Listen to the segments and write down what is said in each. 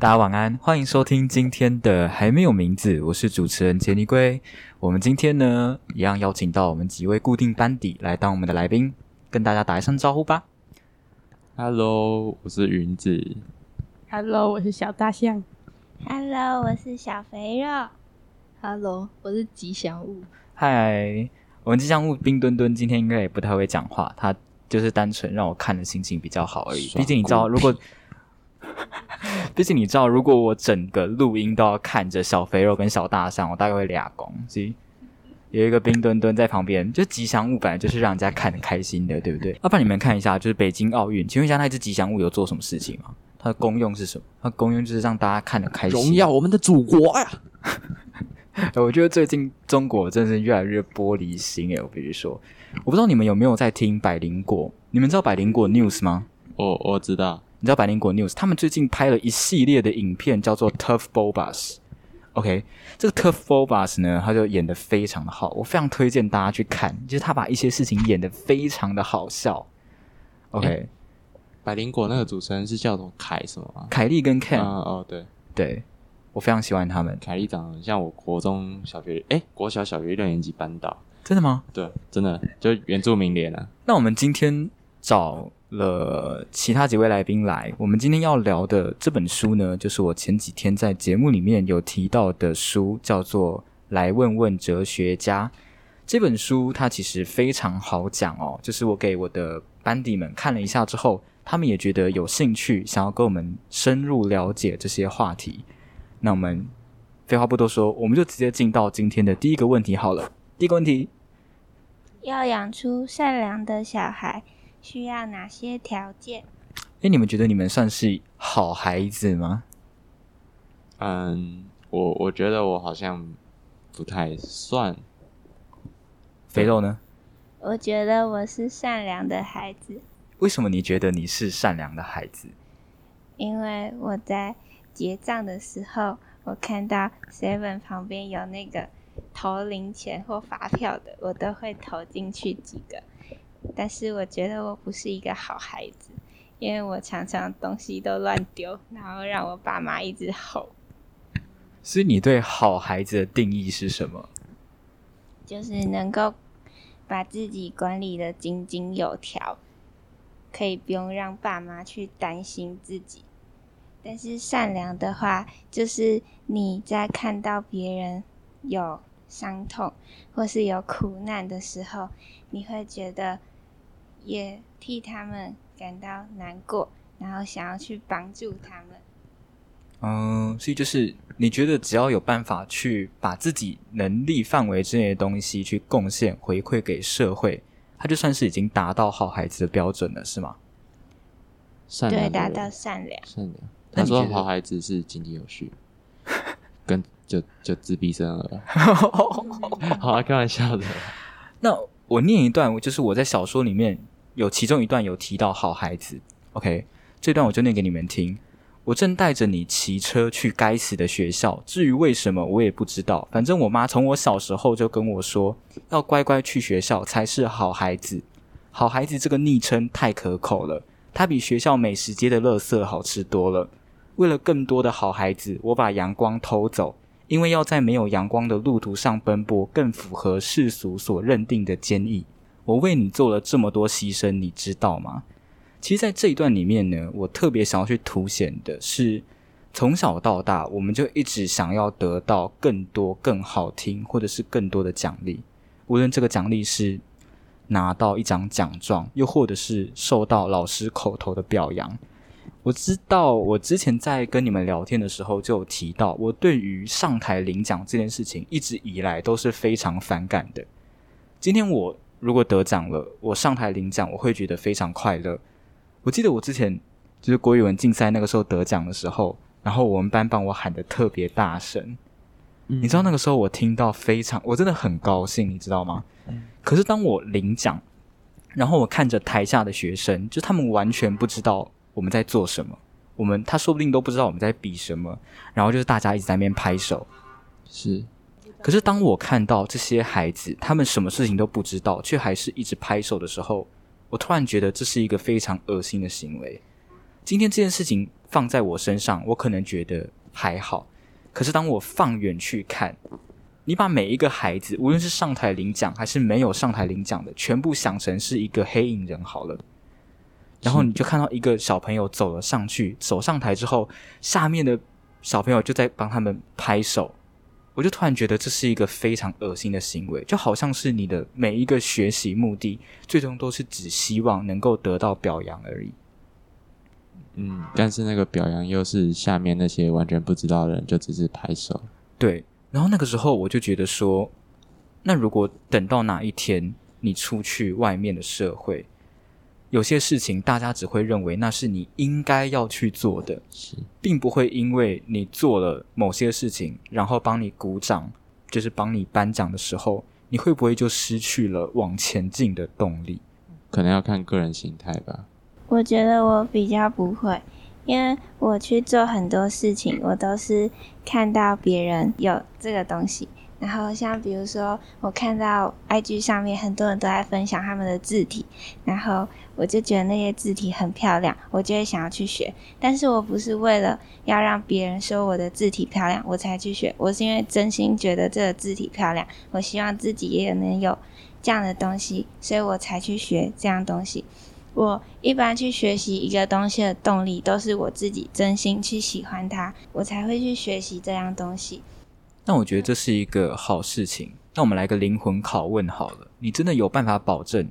大家晚安，欢迎收听今天的还没有名字，我是主持人杰尼龟。我们今天呢，一样邀请到我们几位固定班底来当我们的来宾，跟大家打一声招呼吧。Hello，我是云子。Hello，我是小大象。Hello，我是小肥肉。Hello，我是吉祥物。嗨，我们吉祥物冰墩墩今天应该也不太会讲话，他就是单纯让我看的心情比较好而已。毕竟你知道，如果 毕竟你知道，如果我整个录音都要看着小肥肉跟小大象，我大概会俩公。所以有一个冰墩墩在旁边，就吉祥物本来就是让人家看得开心的，对不对？要、不然你们看一下，就是北京奥运，请问一下那只吉祥物有做什么事情吗？它的功用是什么？它的功用就是让大家看得开心，荣耀我们的祖国呀！哎我觉得最近中国真的是越来越玻璃心哎，我必须说，我不知道你们有没有在听百灵果？你们知道百灵果 news 吗？我我知道，你知道百灵果 news 他们最近拍了一系列的影片，叫做 Tough Bobas。OK，这个 Tough Bobas 呢，他就演的非常的好，我非常推荐大家去看，就是他把一些事情演的非常的好笑。OK，、百灵果那个主持人是叫什么凯什么吗？凯莉跟嗯 Ken，、哦，对，对我非常喜欢他们。凯莉长得很像我国中小学，哎，国小小学六年级班导。真的吗？对，真的就原住民脸啊。那我们今天找了其他几位来宾来，我们今天要聊的这本书呢，就是我前几天在节目里面有提到的书，叫做《来问问哲学家》。这本书它其实非常好讲哦，就是我给我的班底们看了一下之后，他们也觉得有兴趣，想要跟我们深入了解这些话题。那我们废话不多说，我们就直接进到今天的第一个问题好了。第一个问题，要养出善良的小孩，需要哪些条件？哎，你们觉得你们算是好孩子吗？嗯，我我觉得我好像不太算。肥肉呢？我觉得我是善良的孩子，为什么你觉得你是善良的孩子？因为我在结账的时候，我看到 Seven 旁边有那个投零钱或发票的，我都会投进去几个。但是我觉得我不是一个好孩子，因为我常常东西都乱丢，然后让我爸妈一直吼。所以你对好孩子的定义是什么？就是能够把自己管理的井井有条，可以不用让爸妈去担心自己。但是善良的话，就是你在看到别人有伤痛或是有苦难的时候，你会觉得也替他们感到难过，然后想要去帮助他们。嗯，所以就是你觉得只要有办法去把自己能力范围之内的东西去贡献回馈给社会，他就算是已经达到好孩子的标准了，是吗？对，善良对达到善良。善良。他说好孩子是井井有序，跟就就自闭症了。好啊，开玩笑的。那我念一段，就是我在小说里面有其中一段有提到好孩子。OK，这段我就念给你们听。我正带着你骑车去该死的学校，至于为什么我也不知道。反正我妈从我小时候就跟我说，要乖乖去学校才是好孩子。好孩子这个昵称太可口了，它比学校美食街的垃圾好吃多了。为了更多的好孩子，我把阳光偷走，因为要在没有阳光的路途上奔波，更符合世俗所认定的坚毅。我为你做了这么多牺牲，你知道吗？其实，在这一段里面呢，我特别想要去凸显的是，从小到大，我们就一直想要得到更多、更好听，或者是更多的奖励。无论这个奖励是拿到一张奖状，又或者是受到老师口头的表扬。我知道，我之前在跟你们聊天的时候就有提到，我对于上台领奖这件事情一直以来都是非常反感的。今天我如果得奖了，我上台领奖，我会觉得非常快乐。我记得我之前就是国语文竞赛那个时候得奖的时候，然后我们班帮我喊的特别大声，你知道那个时候我听到非常，我真的很高兴，你知道吗？可是当我领奖，然后我看着台下的学生，就他们完全不知道我们在做什么，我们他说不定都不知道我们在比什么，然后就是大家一直在那边拍手。是可是当我看到这些孩子，他们什么事情都不知道，却还是一直拍手的时候，我突然觉得这是一个非常恶心的行为。今天这件事情放在我身上，我可能觉得还好。可是当我放远去看，你把每一个孩子，无论是上台领奖还是没有上台领奖的，全部想成是一个黑影人好了。然后你就看到一个小朋友走了上去，走上台之后，下面的小朋友就在帮他们拍手。我就突然觉得这是一个非常恶心的行为，就好像是你的每一个学习目的，最终都是只希望能够得到表扬而已。嗯，但是那个表扬又是下面那些完全不知道的人，就只是拍手。对，然后那个时候我就觉得说，那如果等到哪一天你出去外面的社会，有些事情大家只会认为那是你应该要去做的，是，并不会因为你做了某些事情，然后帮你鼓掌，就是帮你颁奖的时候，你会不会就失去了往前进的动力？可能要看个人心态吧。我觉得我比较不会，因为我去做很多事情，我都是看到别人有这个东西，然后像比如说，我看到 IG 上面很多人都在分享他们的字体，然后我就觉得那些字体很漂亮，我就会想要去学。但是我不是为了要让别人说我的字体漂亮我才去学，我是因为真心觉得这个字体漂亮，我希望自己也能有这样的东西，所以我才去学这样东西。我一般去学习一个东西的动力，都是我自己真心去喜欢它，我才会去学习这样东西。那我觉得这是一个好事情。那我们来个灵魂拷问好了，你真的有办法保证？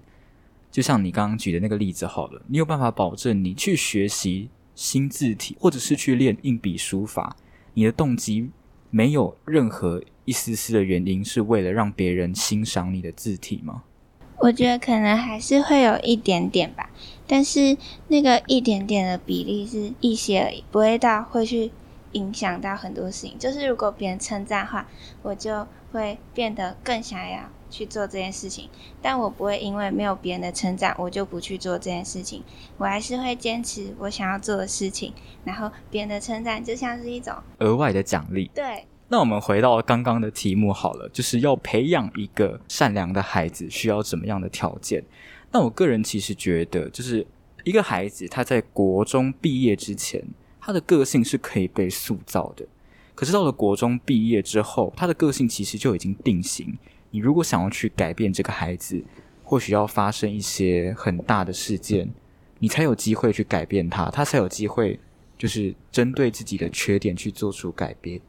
就像你刚刚举的那个例子好了，你有办法保证你去学习新字体，或者是去练硬笔书法，你的动机没有任何一丝丝的原因，是为了让别人欣赏你的字体吗？我觉得可能还是会有一点点吧，但是那个一点点的比例是一些而已，不会到会去影响到很多事情。就是如果别人称赞的话，我就会变得更想要去做这件事情，但我不会因为没有别人的称赞，我就不去做这件事情。我还是会坚持我想要做的事情，然后别人的称赞就像是一种额外的奖励。对。那我们回到刚刚的题目好了，就是要培养一个善良的孩子，需要怎么样的条件？那我个人其实觉得，就是一个孩子他在国中毕业之前，他的个性是可以被塑造的。可是到了国中毕业之后，他的个性其实就已经定型。你如果想要去改变这个孩子，或许要发生一些很大的事件，你才有机会去改变他，他才有机会就是针对自己的缺点去做出改变。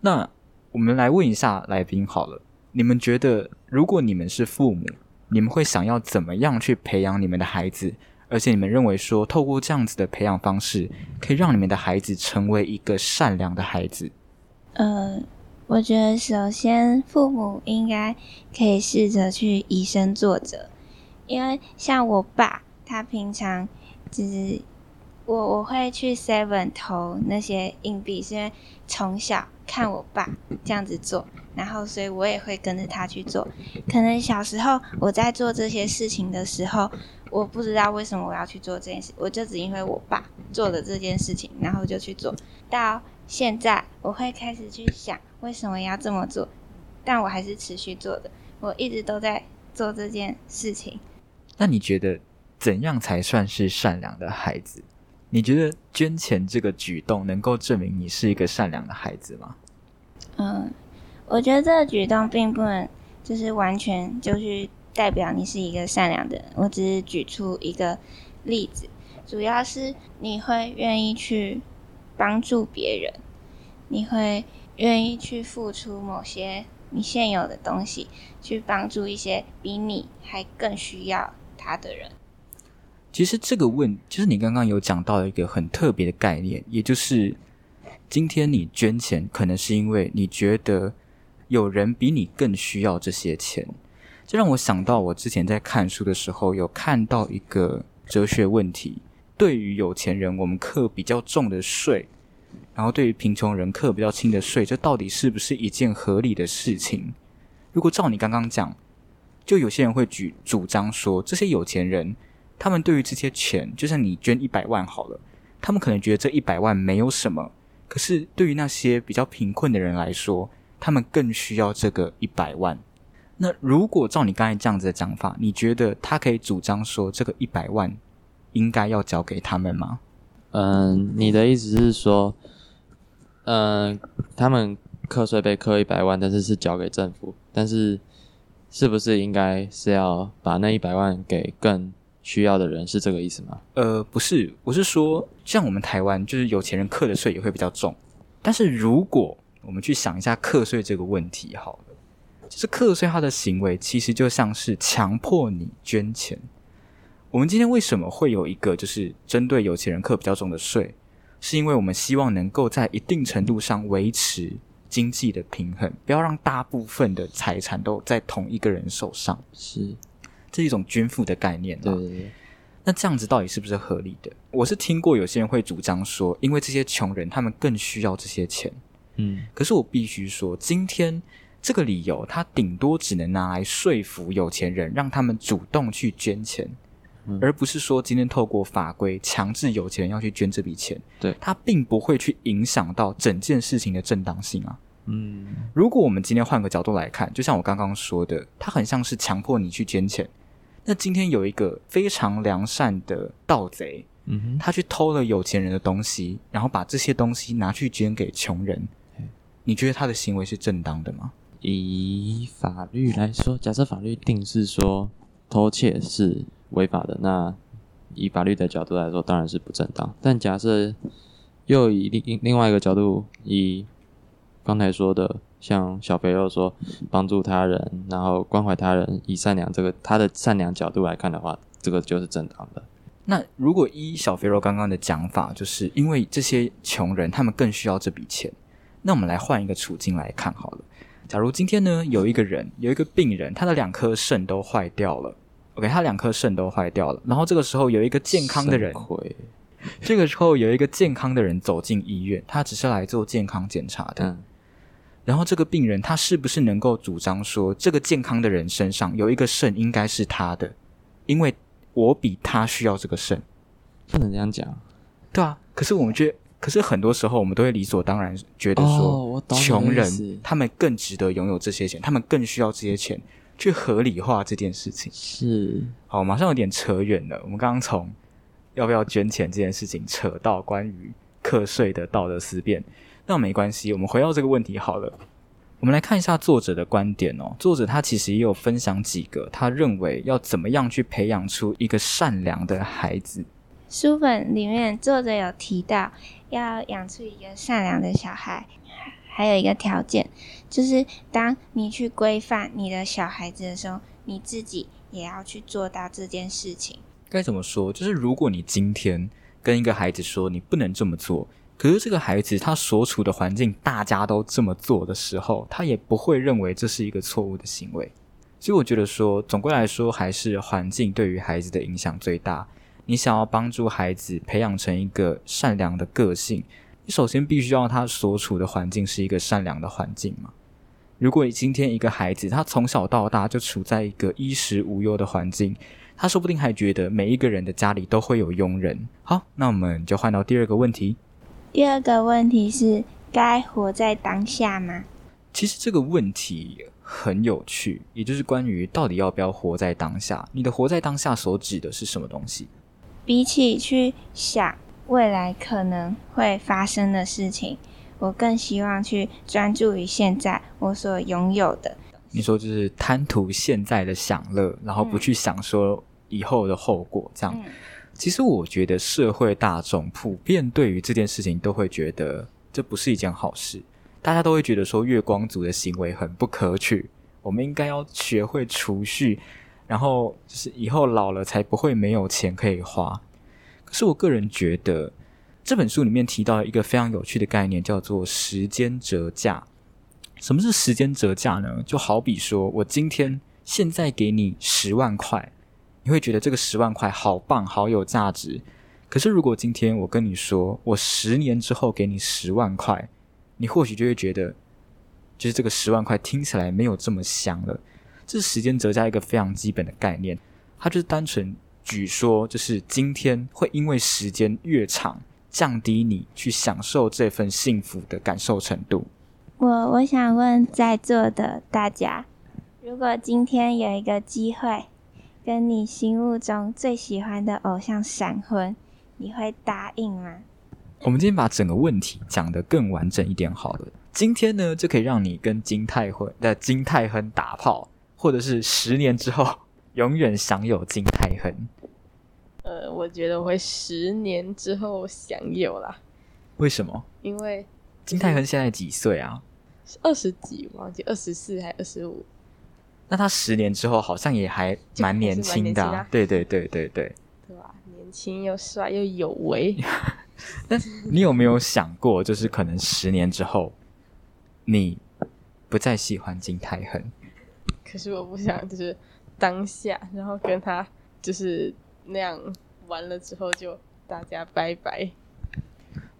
那我们来问一下来宾好了，你们觉得如果你们是父母，你们会想要怎么样去培养你们的孩子？而且你们认为说，透过这样子的培养方式，可以让你们的孩子成为一个善良的孩子？呃，我觉得首先父母应该可以试着去以身作则，因为像我爸，他平常就是我我会去 Seven 投那些硬币，是因为从小。看我爸这样子做，然后所以我也会跟着他去做。可能小时候我在做这些事情的时候，我不知道为什么我要去做这件事，我就只因为我爸做了这件事情，然后就去做到现在，我会开始去想为什么要这么做，但我还是持续做的，我一直都在做这件事情。那你觉得怎样才算是善良的孩子？你觉得捐钱这个举动能够证明你是一个善良的孩子吗？嗯，我觉得这个举动并不能就是完全就是代表你是一个善良的人。我只是举出一个例子，主要是你会愿意去帮助别人，你会愿意去付出某些你现有的东西，去帮助一些比你还更需要他的人。其实这个问，就是你刚刚有讲到一个很特别的概念，也就是今天你捐钱，可能是因为你觉得有人比你更需要这些钱。这让我想到，我之前在看书的时候，有看到一个哲学问题：对于有钱人，我们课比较重的税，然后对于贫穷人课比较轻的税，这到底是不是一件合理的事情？如果照你刚刚讲，就有些人会举主张说，这些有钱人。他们对于这些钱，就像你捐一百万好了，他们可能觉得这一百万没有什么，可是对于那些比较贫困的人来说，他们更需要这个一百万。那如果照你刚才这样子的讲法，你觉得他可以主张说这个一百万应该要交给他们吗？嗯，你的意思是说，嗯，他们课税被课一百万，但是是交给政府，但是是不是应该是要把那一百万给更需要的人？是这个意思吗？呃，不是，我是说，像我们台湾，就是有钱人课的税也会比较重。但是如果我们去想一下课税这个问题，好了，就是课税他的行为其实就像是强迫你捐钱。我们今天为什么会有一个就是针对有钱人课比较重的税？是因为我们希望能够在一定程度上维持经济的平衡，不要让大部分的财产都在同一个人手上。是，这是一种均富的概念。对对对。那这样子到底是不是合理的？我是听过有些人会主张说，因为这些穷人他们更需要这些钱。嗯，可是我必须说，今天这个理由，他顶多只能拿来说服有钱人，让他们主动去捐钱。而不是说今天透过法规强制有钱人要去捐这笔钱，对，他并不会去影响到整件事情的正当性啊。嗯，如果我们今天换个角度来看，就像我刚刚说的，他很像是强迫你去捐钱。那今天有一个非常良善的盗贼，嗯，他去偷了有钱人的东西，然后把这些东西拿去捐给穷人，你觉得他的行为是正当的吗？以法律来说，假设法律定是说偷窃是。违法的那，以法律的角度来说，当然是不正当。但假设又以另另外一个角度，以刚才说的，像小肥肉说帮助他人，然后关怀他人，以善良这个他的善良角度来看的话，这个就是正当的。那如果依小肥肉刚刚的讲法，就是因为这些穷人他们更需要这笔钱，那我们来换一个处境来看好了。假如今天呢，有一个人有一个病人，他的两颗肾都坏掉了。OK，他两颗肾都坏掉了，然后这个时候有一个健康的人，这个时候有一个健康的人走进医院，他只是来做健康检查的。然后这个病人他是不是能够主张说，这个健康的人身上有一个肾应该是他的，因为我比他需要这个肾？不能这样讲，对啊。可是我们觉得，可是很多时候我们都会理所当然觉得说，穷人他们更值得拥有这些钱，他们更需要这些钱。去合理化这件事情是好，马上有点扯远了。我们刚刚从要不要捐钱这件事情扯到关于课税的道德思辨，那没关系，我们回到这个问题好了。我们来看一下作者的观点哦。作者他其实也有分享几个，他认为要怎么样去培养出一个善良的孩子。书本里面作者有提到，要养出一个善良的小孩。还有一个条件，就是当你去规范你的小孩子的时候，你自己也要去做到这件事情。该怎么说？就是如果你今天跟一个孩子说你不能这么做，可是这个孩子他所处的环境大家都这么做的时候，他也不会认为这是一个错误的行为。所以我觉得说，总归来说，还是环境对于孩子的影响最大。你想要帮助孩子培养成一个善良的个性。你首先必须要他所处的环境是一个善良的环境嘛？如果你今天一个孩子他从小到大就处在一个衣食无忧的环境，他说不定还觉得每一个人的家里都会有佣人。好，那我们就换到第二个问题。第二个问题是该活在当下吗？其实这个问题很有趣，也就是关于到底要不要活在当下。你的活在当下所指的是什么东西？比起去想。未来可能会发生的事情，我更希望去专注于现在我所拥有的。你说就是贪图现在的享乐，然后不去想说以后的后果，这样。其实我觉得社会大众普遍对于这件事情都会觉得这不是一件好事，大家都会觉得说月光族的行为很不可取，我们应该要学会储蓄，然后就是以后老了才不会没有钱可以花。可是我个人觉得，这本书里面提到一个非常有趣的概念，叫做时间折价。什么是时间折价呢？就好比说我今天现在给你十万块，你会觉得这个十万块好棒、好有价值。可是如果今天我跟你说，我十年之后给你十万块，你或许就会觉得，就是这个十万块听起来没有这么香了。这是时间折价一个非常基本的概念，它就是单纯。举说，就是今天会因为时间越长，降低你去享受这份幸福的感受程度。我我想问在座的大家，如果今天有一个机会，跟你心目中最喜欢的偶像闪婚，你会答应吗？我们今天把整个问题讲得更完整一点好了。今天呢，就可以让你跟金泰亨的金泰亨打炮，或者是十年之后永远享有金泰亨。呃，我觉得我会十年之后享有啦，为什么？因为金泰亨现在几岁啊？二十几，忘记二十四还二十五，那他十年之后好像也还蛮年轻的、对对对对对。对吧？年轻又帅又有为，你有没有想过，就是可能十年之后，你不再喜欢金泰亨？可是我不想就是当下，然后跟他就是那样完了之后就大家拜拜。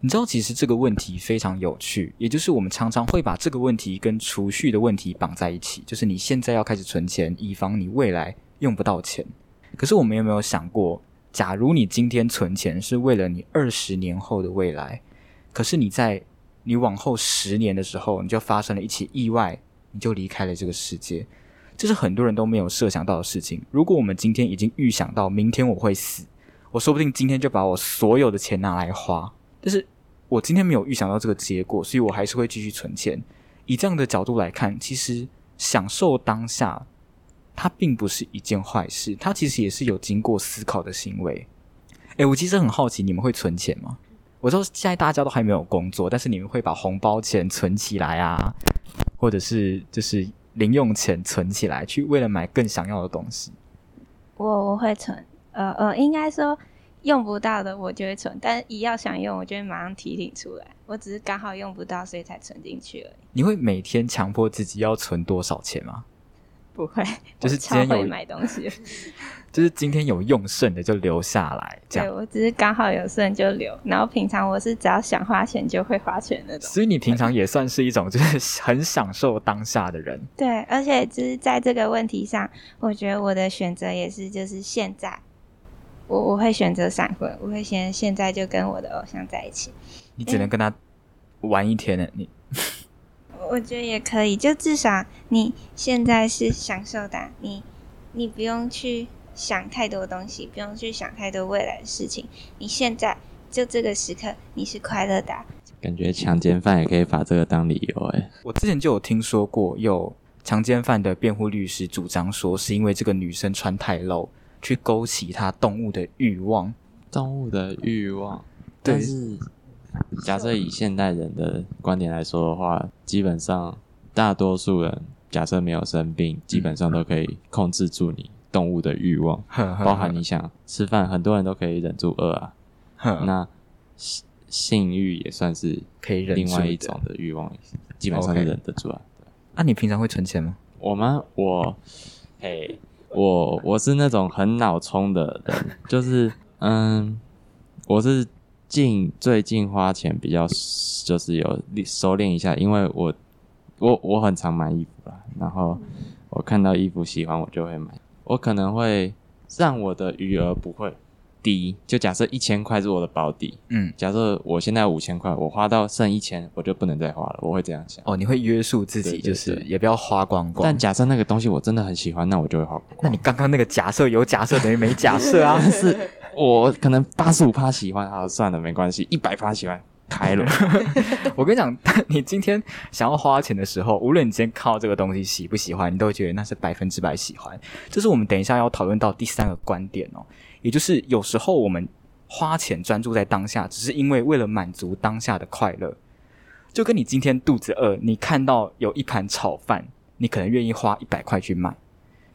你知道，其实这个问题非常有趣，也就是我们常常会把这个问题跟储蓄的问题绑在一起，就是你现在要开始存钱，以防你未来用不到钱。可是我们有没有想过，假如你今天存钱是为了你二十年后的未来，可是你在你往后十年的时候，你就发生了一起意外，你就离开了这个世界，这是很多人都没有设想到的事情。如果我们今天已经预想到明天我会死，我说不定今天就把我所有的钱拿来花，但是我今天没有预想到这个结果，所以我还是会继续存钱。以这样的角度来看，其实享受当下，它并不是一件坏事，它其实也是有经过思考的行为。诶，我其实很好奇，你们会存钱吗？我知道现在大家都还没有工作，但是你们会把红包钱存起来啊，或者是就是零用钱存起来，去为了买更想要的东西。我我会存，呃呃，应该说用不到的我就会存，但一要想用，我就会马上提醒出来。我只是刚好用不到，所以才存进去而已。你会每天强迫自己要存多少钱吗？不会，就是我超今天有会买东西。就是今天有用剩的就留下来，这对。我只是刚好有剩就留，然后平常我是只要想花钱就会花钱那种。所以你平常也算是一种就是很享受当下的人。对，而且就是在这个问题上，我觉得我的选择也是，就是现在，我我会选择闪婚，我会先现在就跟我的偶像在一起。你只能跟他玩一天呢，你我觉得也可以，就至少你现在是享受的啊，你你不用去想太多东西，不用去想太多未来的事情，你现在就这个时刻你是快乐的啊、感觉强奸犯也可以把这个当理由哎。我之前就有听说过，有强奸犯的辩护律师主张说，是因为这个女生穿太露，去勾起他动物的欲望。动物的欲望，对但是假设以现代人的观点来说的话，基本上大多数人假设没有生病，基本上都可以控制住你动物的欲望，包含你想吃饭，很多人都可以忍住饿啊。那性性欲也算是可以忍另外一种的欲望，基本上是忍得住啊。那、你平常会存钱吗？我吗？我，嘿，我我是那种很脑冲的人，就是嗯，我是近最近花钱比较就是有收敛一下，因为我我我很常买衣服啦，然后我看到衣服喜欢我就会买，我可能会让我的余额不会低，就假设一千块是我的保底，嗯，假设我现在五千块，我花到剩一千，我就不能再花了，我会这样想。哦，你会约束自己，对对就是也不要花光光。但假设那个东西我真的很喜欢，那我就会花光。那你刚刚那个假设有假设等于没假设啊？是我可能八十五趴喜欢，啊算了，没关系，一百趴喜欢开了。我跟你讲，你今天想要花钱的时候，无论你今天看到这个东西喜不喜欢，你都会觉得那是百分之百喜欢。这是我们等一下要讨论到第三个观点哦，也就是有时候我们花钱专注在当下，只是因为为了满足当下的快乐。就跟你今天肚子饿，你看到有一盘炒饭，你可能愿意花一百块去买。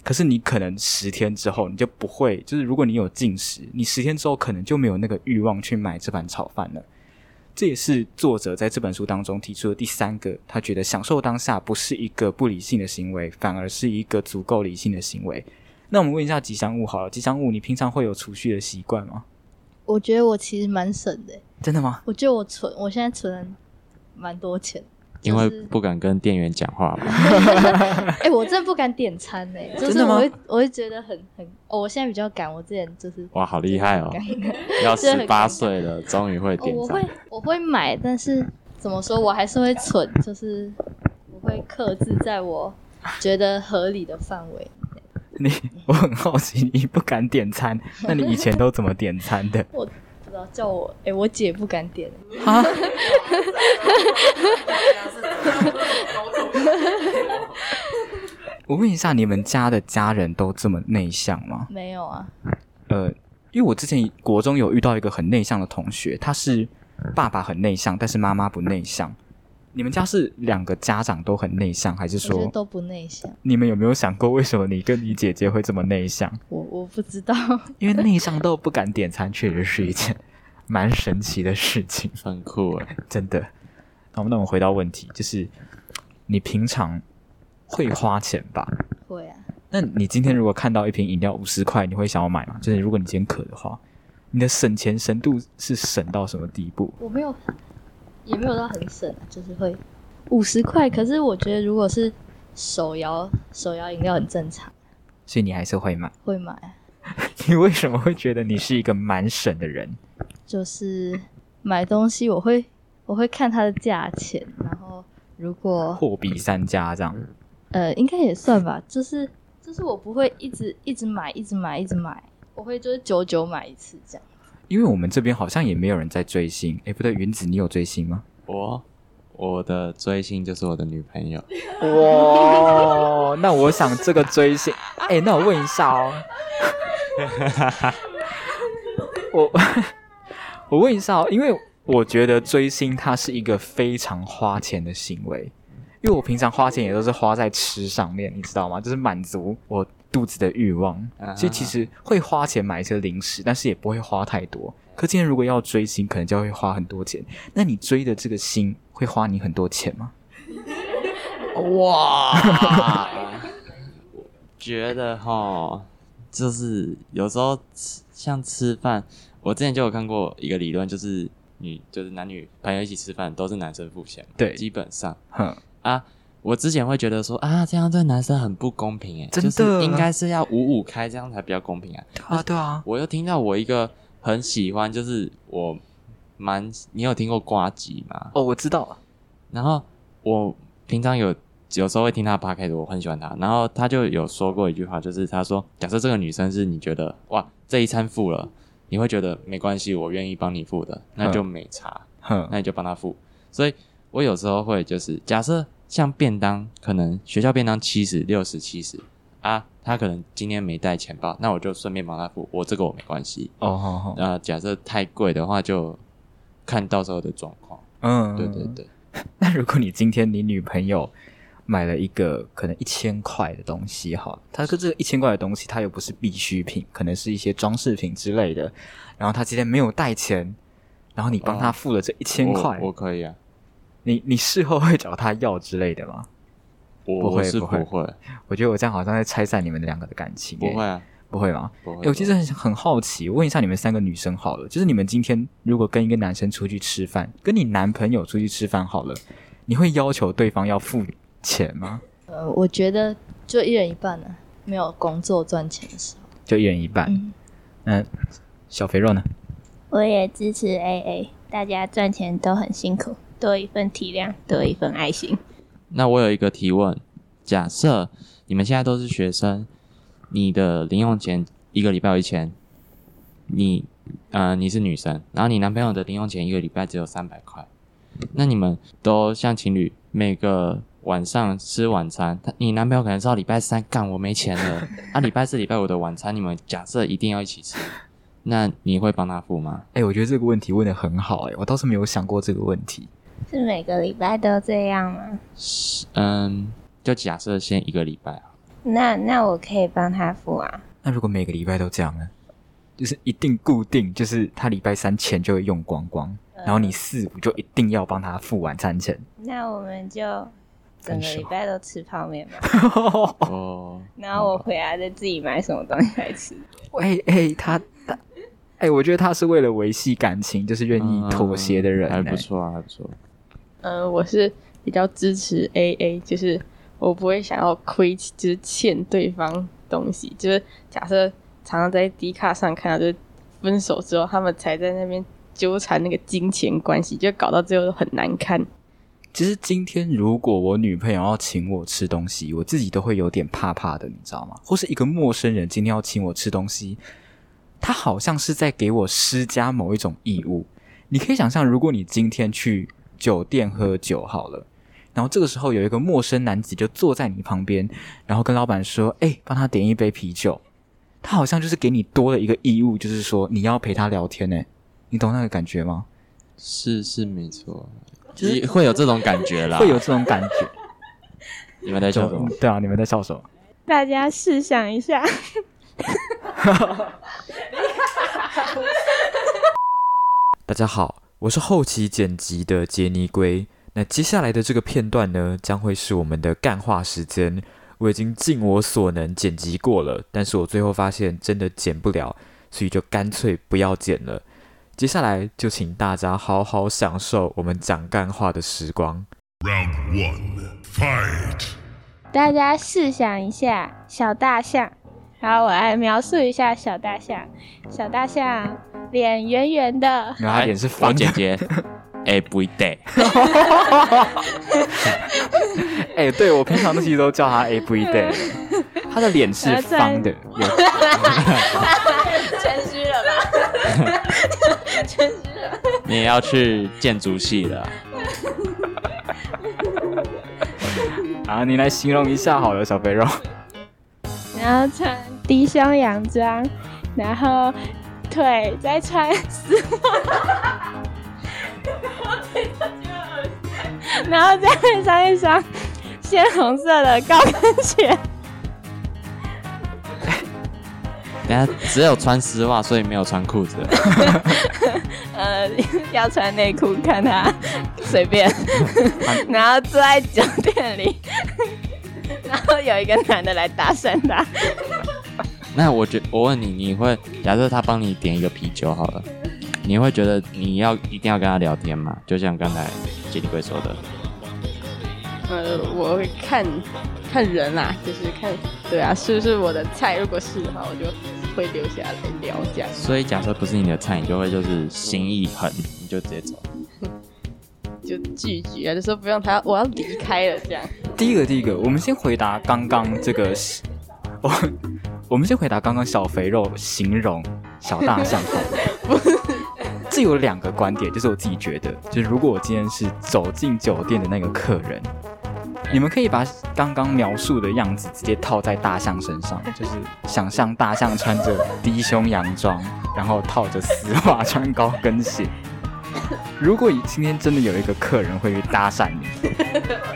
可是你可能十天之后你就不会，就是如果你有进食，你十天之后可能就没有那个欲望去买这盘炒饭了。这也是作者在这本书当中提出的第三个，他觉得享受当下不是一个不理性的行为，反而是一个足够理性的行为。那我们问一下吉祥物好了，吉祥物，你平常会有储蓄的习惯吗？我觉得我其实蛮省的欸，真的吗？我觉得我存，我现在存蛮多钱，因为不敢跟店员讲话嘛。哎、我真的不敢点餐呢，就是我会我会觉得很很，哦，我现在比较敢，我之前就是哇，好厉害哦！要十八岁了，终于会哦，点餐我会。我会买，但是怎么说，我还是会存，就是我会克制在我觉得合理的范围。你我很好奇，你不敢点餐，那你以前都怎么点餐的？不知知道，叫我哎、我姐不敢点，啊，我问一下，你们家的家人都这么内向吗？没有啊，呃，因为我之前国中有遇到一个很内向的同学，他是爸爸很内向，但是妈妈不内向。你们家是两个家长都很内向，还是说都不内向，你们有没有想过为什么你跟你姐姐会这么内向？我我不知道，因为内向到不敢点餐，确实是一件蛮神奇的事情，很酷哎。真的。好，那我们回到问题，就是你平常会花钱吧？会啊，那你今天如果看到一瓶饮料五十块，你会想要买吗？就是如果你今天渴的话，你的省钱深度是省到什么地步？我没有，也没有到很省啊，就是会五十块。可是我觉得如果是手摇手摇饮料很正常，所以你还是会买。会买啊。你为什么会觉得你是一个蛮省的人？就是买东西我会我会看它的价钱，然后如果货比三家这样？呃应该也算吧，就是就是我不会一直一直买一直买一直买，我会就是久久买一次这样。因为我们这边好像也没有人在追星。哎，不对，云子，你有追星吗？我我的追星就是我的女朋友，哇，那我想这个追星，哎、那我问一下哦，我 我问一下哦，因为我觉得追星它是一个非常花钱的行为，因为我平常花钱也都是花在吃上面，你知道吗？就是满足我肚子的欲望，啊所以其实会花钱买一些零食，但是也不会花太多。可今天如果要追星，可能就会花很多钱。那你追的这个星会花你很多钱吗？哇，觉得哈，就是有时候吃像吃饭，我之前就有看过一个理论，就是女就是男女朋友一起吃饭都是男生付钱嘛，对基本上哼，啊。我之前会觉得说啊，这样对男生很不公平哎，真的就是应该是要五五开，这样才比较公平啊。啊，对啊，我又听到我一个很喜欢，就是我蛮，你有听过瓜吉吗？哦，我知道，然后我平常有有时候会听他的 podcast，我很喜欢他。然后他就有说过一句话，就是他说，假设这个女生是你觉得哇这一餐付了，你会觉得没关系，我愿意帮你付的，那就没差，哼，那你就帮他付。所以我有时候会就是假设像便当，可能学校便当七十、六十、七十啊，他可能今天没带钱包，那我就顺便帮他付，我这个我没关系。哦，好好，那假设太贵的话，就看到时候的状况。嗯，对对。对，那如果你今天你女朋友买了一个可能一千块的东西，哈，他说这个一千块的东西，它又不是必需品，可能是一些装饰品之类的，然后她今天没有带钱，然后你帮她付了这一千块，我我可以啊，你你事后会找他要之类的吗？我不会不会不会，我觉得我这样好像在拆散你们两个的感情，不会，啊，不会吗？不会。欸我其实很很好奇，问一下你们三个女生好了，就是你们今天如果跟一个男生出去吃饭，跟你男朋友出去吃饭好了，你会要求对方要付钱吗？呃，我觉得就一人一半呢、没有工作赚钱的时候。就一人一半。嗯，那小肥肉呢？我也支持 AA，大家赚钱都很辛苦，多一份体谅，多一份爱心。那我有一个提问：假设你们现在都是学生，你的零用钱一个礼拜有一千，你呃你是女生，然后你男朋友的零用钱一个礼拜只有三百块，那你们都像情侣，每个晚上吃晚餐，他你男朋友可能知道礼拜三干我没钱了，啊礼拜四、礼拜五的晚餐你们假设一定要一起吃，那你会帮他付吗？哎、我觉得这个问题问的很好、哎，我倒是没有想过这个问题。是每个礼拜都这样吗？嗯，就假设先一个礼拜啊。那那我可以帮他付啊。那如果每个礼拜都这样呢？就是一定固定，就是他礼拜三钱就会用光光，然后你四五就一定要帮他付晚餐钱。那我们就整个礼拜都吃泡面吧。哦，然后我回来再自己买什么东西来吃。喂，哎、他他，哎、我觉得他是为了维系感情，就是愿意妥协的人、嗯还不哎错啊，还不错。呃，我是比较支持 AA，就是我不会想要亏，就是欠对方东西。就是假设常常在 D 卡上看到，就是分手之后，他们才在那边纠缠那个金钱关系，就搞到最后很难看。其实今天如果我女朋友要请我吃东西，我自己都会有点怕怕的，你知道吗？或是一个陌生人今天要请我吃东西，他好像是在给我施加某一种义务。你可以想象，如果你今天去酒店喝酒好了，然后这个时候有一个陌生男子就坐在你旁边，然后跟老板说：“哎，帮他点一杯啤酒。”他好像就是给你多了一个义务，就是说你要陪他聊天呢。你懂那个感觉吗？是是没错，就是会有这种感觉啦。会有这种感觉。你们在笑什么？对啊，你们在笑什么？大家试想一下。大家好，我是后期剪辑的杰尼龟。那接下来的这个片段呢，将会是我们的干话时间。我已经尽我所能剪辑过了，但是我最后发现真的剪不了，所以就干脆不要剪了。接下来就请大家好好享受我们讲干话的时光。Round one, fight！大家试想一下，小大象。好我来描述一下小大象。小大象脸圆圆的，然后脸是方姐姐。Every day。哎，对我平常那些都叫他 Every day。他的脸是方的。谦虚了吧？谦虚了。你也要去建筑系了。啊，你来形容一下好了，小肥肉。然后穿低胸洋装，然后腿再穿丝袜。然后再配上一双鲜红色的高跟鞋。等下只有穿丝袜，所以没有穿裤子。呃，要穿内裤，看他随便。然后坐在酒店里，然后有一个男的来搭讪他。那我觉，我问你，你会假设他帮你点一个啤酒好了？你会觉得你要一定要跟他聊天吗？就像刚才杰尼龟说的。呃，我会看看人啦，就是看对啊，是不是我的菜？如果是的话，我就会留下来聊这样。所以假设不是你的菜，你就会就是心一狠，你就直接走，就拒绝，就说不用他，我要离开了这样。第一个，第一个，我们先回答刚刚这个，我我们先回答刚刚小肥肉形容小大象。是有两个观点，就是我自己觉得，就是如果我今天是走进酒店的那个客人，你们可以把刚刚描述的样子直接套在大象身上，就是想象大象穿着低胸洋装，然后套着丝袜，穿高跟鞋。如果今天真的有一个客人会去搭讪你，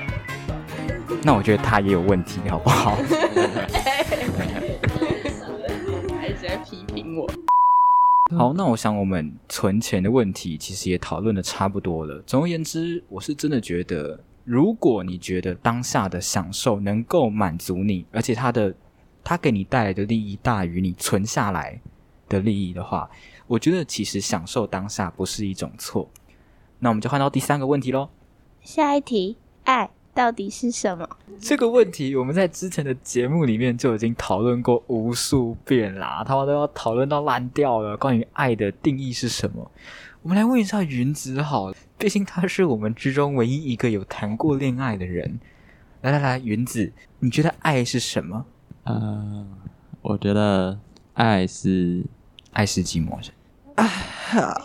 那我觉得他也有问题，好不好？好，那我想我们存钱的问题其实也讨论的差不多了。总而言之，我是真的觉得，如果你觉得当下的享受能够满足你，而且它的它给你带来的利益大于你存下来的利益的话，我觉得其实享受当下不是一种错。那我们就换到第三个问题喽。下一题，爱。到底是什么？这个问题我们在之前的节目里面就已经讨论过无数遍啦，他们都要讨论到烂掉了。关于爱的定义是什么？我们来问一下云子好，毕竟他是我们之中唯一一个有谈过恋爱的人。来来来，云子，你觉得爱是什么？呃，我觉得爱是爱是寂寞人。啊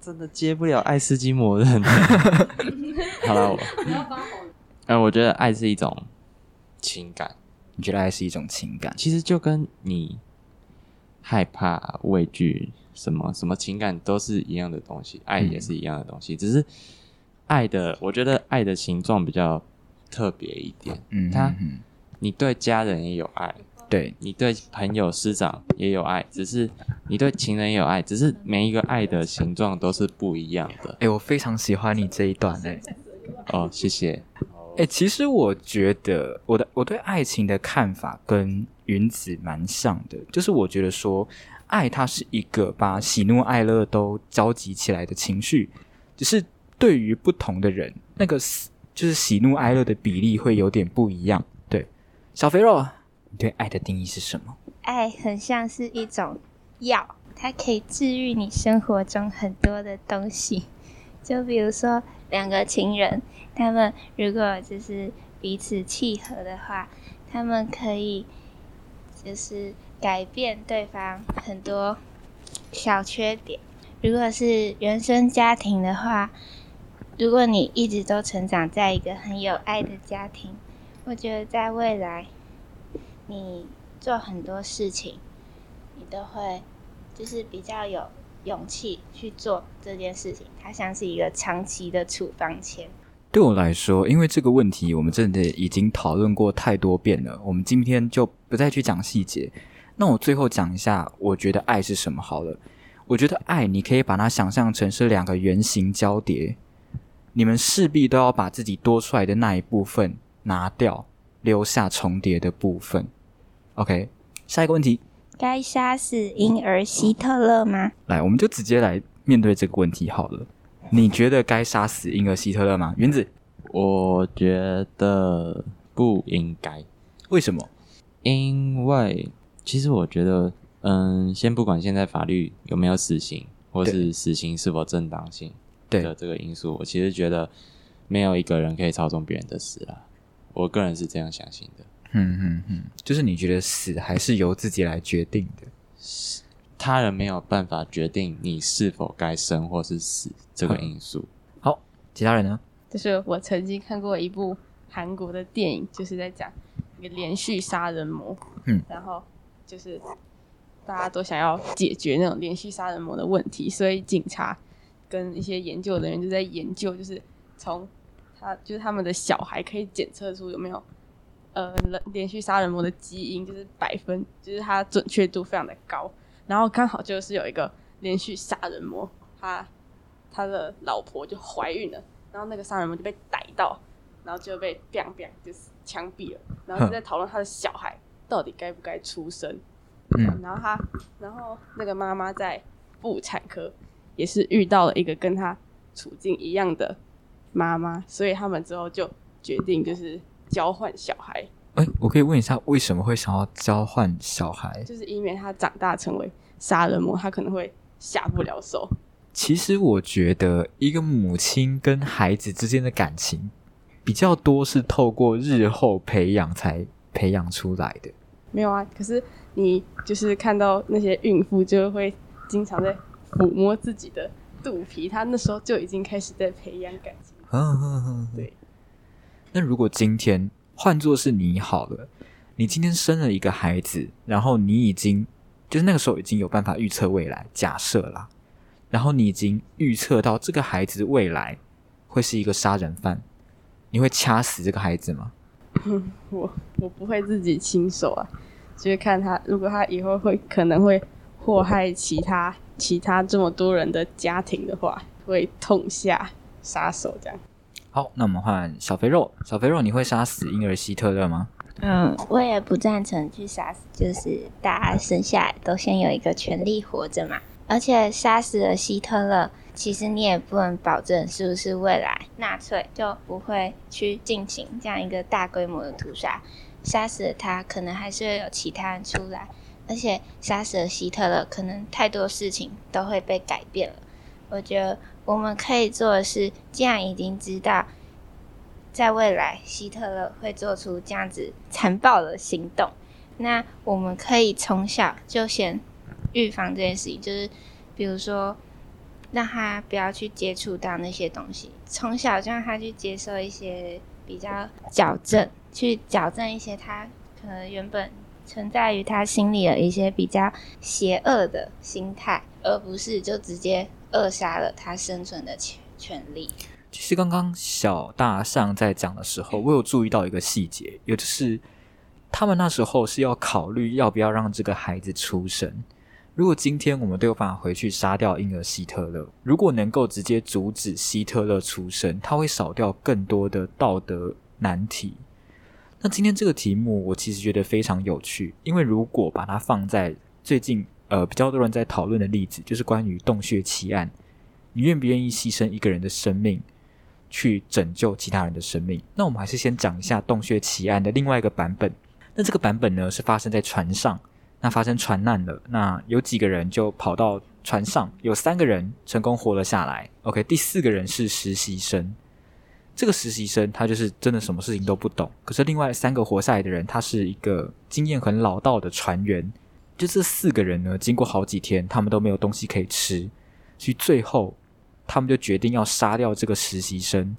真的接不了爱斯基摩人。好了，我，嗯，我觉得爱是一种情感。你觉得爱是一种情感？其实就跟你害怕、畏惧什么什么情感都是一样的东西，爱也是一样的东西。只是爱的，我觉得爱的形状比较特别一点。嗯，他，你对家人也有爱。对你对朋友师长也有爱，只是你对情人也有爱，只是每一个爱的形状都是不一样的。哎，我非常喜欢你这一段哎。哦，谢谢。哎，其实我觉得我的我对爱情的看法跟云子蛮像的，就是我觉得说爱它是一个把喜怒哀乐都交集起来的情绪，只是对于不同的人，那个就是喜怒哀乐的比例会有点不一样。对，小肥肉。你对爱的定义是什么？爱很像是一种药，它可以治愈你生活中很多的东西。就比如说两个情人，他们如果就是彼此契合的话，他们可以就是改变对方很多小缺点。如果是原生家庭的话，如果你一直都成长在一个很有爱的家庭，我觉得在未来，你做很多事情，你都会就是比较有勇气去做这件事情。它像是一个长期的处方签。对我来说，因为这个问题我们真的已经讨论过太多遍了，我们今天就不再去讲细节。那我最后讲一下，我觉得爱是什么好了。我觉得爱，你可以把它想象成是两个圆形交叠，你们势必都要把自己多出来的那一部分拿掉，留下重叠的部分。OK，下一个问题，该杀死婴儿希特勒吗？来，我们就直接来面对这个问题好了。你觉得该杀死婴儿希特勒吗？原子，我觉得不应该，为什么？因为其实我觉得，嗯，先不管现在法律有没有死刑，或是死刑是否正当性对的这个因素，我其实觉得没有一个人可以操纵别人的死啦。我个人是这样相信的。嗯嗯嗯，就是你觉得死还是由自己来决定的。他人没有办法决定你是否该生或是死这个因素。好，其他人呢？就是我曾经看过一部韩国的电影，就是在讲一个连续杀人魔，嗯，然后就是大家都想要解决那种连续杀人魔的问题，所以警察跟一些研究人员就在研究，就是从他就是他们的小孩可以检测出有没有呃连连续杀人魔的基因，就是百分，就是它准确度非常的高，然后刚好就是有一个连续杀人魔，他他的老婆就怀孕了。然后那个杀人魔就被逮到，然后就被 biang biang 就是枪毙了，然后就在讨论他的小孩到底该不该出生。嗯，然后他，然后那个妈妈在妇产科也是遇到了一个跟他处境一样的妈妈，所以他们之后就决定就是交换小孩，哎，我可以问一下，为什么会想要交换小孩？就是因为他长大成为杀人魔，他可能会下不了手。其实我觉得，一个母亲跟孩子之间的感情比较多是透过日后培养才培养出来的。没有啊，可是你就是看到那些孕妇就会经常在抚摸自己的肚皮，她那时候就已经开始在培养感情。嗯，对。那如果今天换作是你好了，你今天生了一个孩子，然后你已经就是那个时候已经有办法预测未来，假设啦，然后你已经预测到这个孩子未来会是一个杀人犯，你会掐死这个孩子吗？我我不会自己亲手啊，就是看他，如果他以后会可能会祸害其他其他这么多人的家庭的话，会痛下杀手这样。好，那我们换小肥肉。小肥肉，你会杀死婴儿希特勒吗？嗯，我也不赞成去杀死，就是大家生下来都先有一个权利活着嘛。而且杀死了希特勒，其实你也不能保证是不是未来纳粹就不会去进行这样一个大规模的屠杀。杀死了他，可能还是会有其他人出来，而且杀死了希特勒，可能太多事情都会被改变了。我觉得我们可以做的是，既然已经知道。在未来，希特勒会做出这样子残暴的行动。那我们可以从小就先预防这件事情，就是比如说让他不要去接触到那些东西，从小就让他去接受一些比较矫正，去矫正一些他可能原本存在于他心里的一些比较邪恶的心态，而不是就直接扼杀了他生存的权权利。其实刚刚小大象在讲的时候，我有注意到一个细节，也就是他们那时候是要考虑要不要让这个孩子出生。如果今天我们都有办法回去杀掉婴儿希特勒，如果能够直接阻止希特勒出生，他会少掉更多的道德难题。那今天这个题目，我其实觉得非常有趣，因为如果把它放在最近呃比较多人在讨论的例子，就是关于洞穴奇案，你愿不愿意牺牲一个人的生命？去拯救其他人的生命。那我们还是先讲一下洞穴奇案的另外一个版本。那这个版本呢是发生在船上，那发生船难了，那有几个人就跑到船上，有三个人成功活了下来。OK，第四个人是实习生。这个实习生他就是真的什么事情都不懂，可是另外三个活下来的人，他是一个经验很老道的船员，就这四个人呢，经过好几天，他们都没有东西可以吃，所以最后他们就决定要杀掉这个实习生，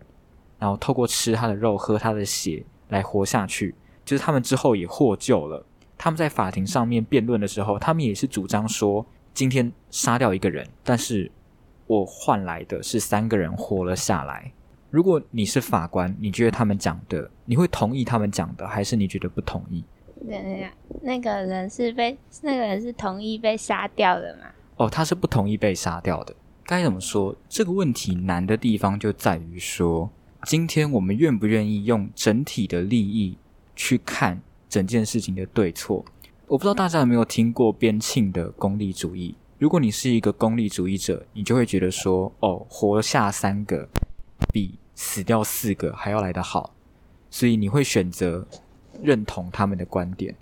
然后透过吃他的肉、喝他的血来活下去。就是他们之后也获救了。他们在法庭上面辩论的时候，他们也是主张说，今天杀掉一个人，但是我换来的是三个人活了下来。如果你是法官，你觉得他们讲的，你会同意他们讲的，还是你觉得不同意？等一下，那个人是被那个人是同意被杀掉的吗？哦，他是不同意被杀掉的。该怎么说？这个问题难的地方就在于说，今天我们愿不愿意用整体的利益去看整件事情的对错？我不知道大家有没有听过边沁的功利主义。如果你是一个功利主义者，你就会觉得说，哦，活下三个比死掉四个还要来得好，所以你会选择认同他们的观点。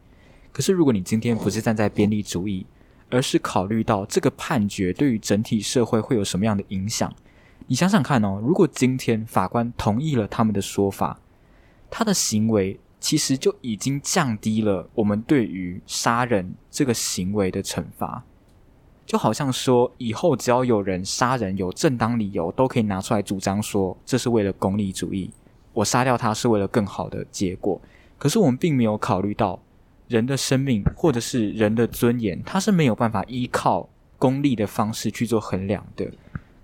可是，如果你今天不是站在边利主义，而是考虑到这个判决对于整体社会会有什么样的影响，你想想看哦，如果今天法官同意了他们的说法，他的行为其实就已经降低了我们对于杀人这个行为的惩罚。就好像说，以后只要有人杀人有正当理由，都可以拿出来主张说，这是为了功利主义，我杀掉他是为了更好的结果。可是我们并没有考虑到人的生命或者是人的尊严，它是没有办法依靠功利的方式去做衡量的。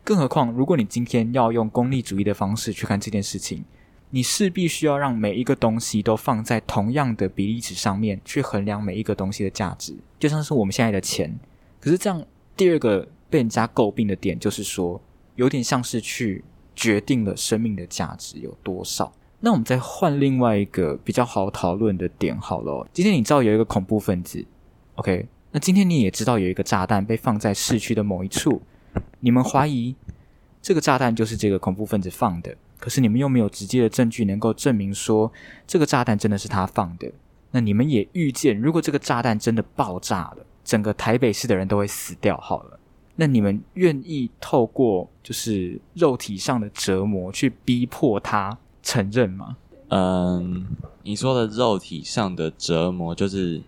更何况，如果你今天要用功利主义的方式去看这件事情，你势必需要让每一个东西都放在同样的比例尺上面去衡量每一个东西的价值，就像是我们现在的钱。可是这样。第二个被人家诟病的点就是说，有点像是去决定了生命的价值有多少。那我们再换另外一个比较好讨论的点好了。今天你知道有一个恐怖分子，OK？那今天你也知道有一个炸弹被放在市区的某一处，你们怀疑这个炸弹就是这个恐怖分子放的，可是你们又没有直接的证据能够证明说这个炸弹真的是他放的。那你们也预见，如果这个炸弹真的爆炸了。整个台北市的人都会死掉。好了，那你们愿意透过就是肉体上的折磨去逼迫他承认吗？嗯，你说的肉体上的折磨就是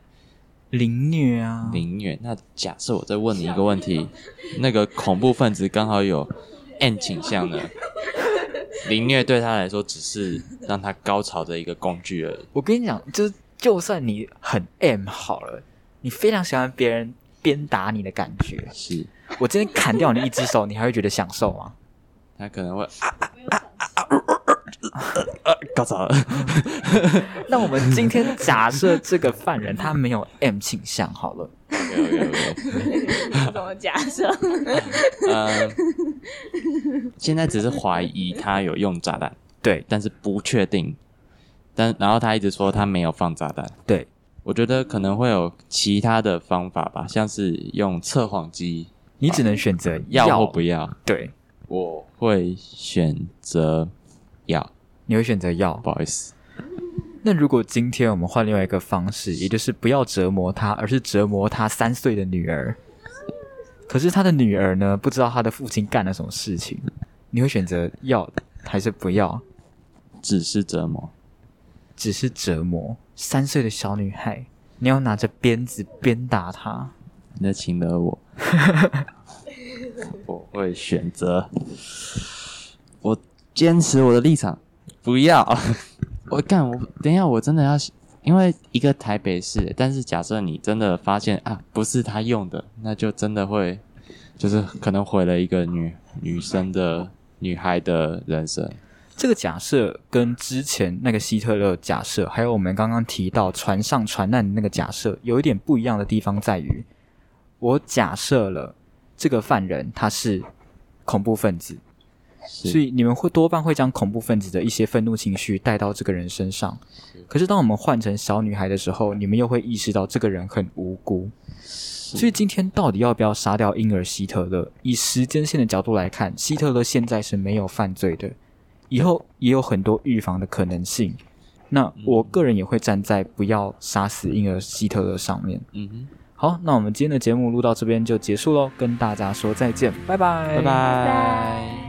凌虐啊，凌虐。那假设我再问你一个问题，那个恐怖分子刚好有 N 倾向呢？凌虐对他来说只是让他高潮的一个工具而已。我跟你讲，就是就算你很 M 好了。你非常喜欢别人鞭打你的感觉，是我今天砍掉你一只手，你还会觉得享受吗？他可能会啊啊啊啊！高潮了。那我们今天假设这个犯人他没有 M 倾向，好了。有有有。怎么假设？嗯，现在只是怀疑他有用炸弹，对，但是不确定。但然后他一直说他没有放炸弹，对。我觉得可能会有其他的方法吧，像是用测谎机。你只能选择要或不要。对，我会选择要。你会选择要？不好意思。那如果今天我们换另外一个方式，也就是不要折磨他，而是折磨他三岁的女儿。可是他的女儿呢，不知道他的父亲干了什么事情。你会选择要还是不要？只是折磨。只是折磨三岁的小女孩，你要拿着鞭子鞭打她，你在请了我。我会选择，我坚持我的立场，不要。我干，我等一下，我真的要，因为一个台北市，但是假设你真的发现啊，不是他用的，那就真的会，就是可能毁了一个女女生的女孩的人生。这个假设跟之前那个希特勒假设，还有我们刚刚提到船上船难的那个假设，有一点不一样的地方在于，我假设了这个犯人他是恐怖分子，所以你们会多半会将恐怖分子的一些愤怒情绪带到这个人身上。可是当我们换成小女孩的时候，你们又会意识到这个人很无辜。所以今天到底要不要杀掉婴儿希特勒？以时间线的角度来看，希特勒现在是没有犯罪的。以后也有很多预防的可能性。那我个人也会站在不要杀死婴儿希特勒上面。嗯哼。好，那我们今天的节目录到这边就结束喽，跟大家说再见，拜拜，拜拜。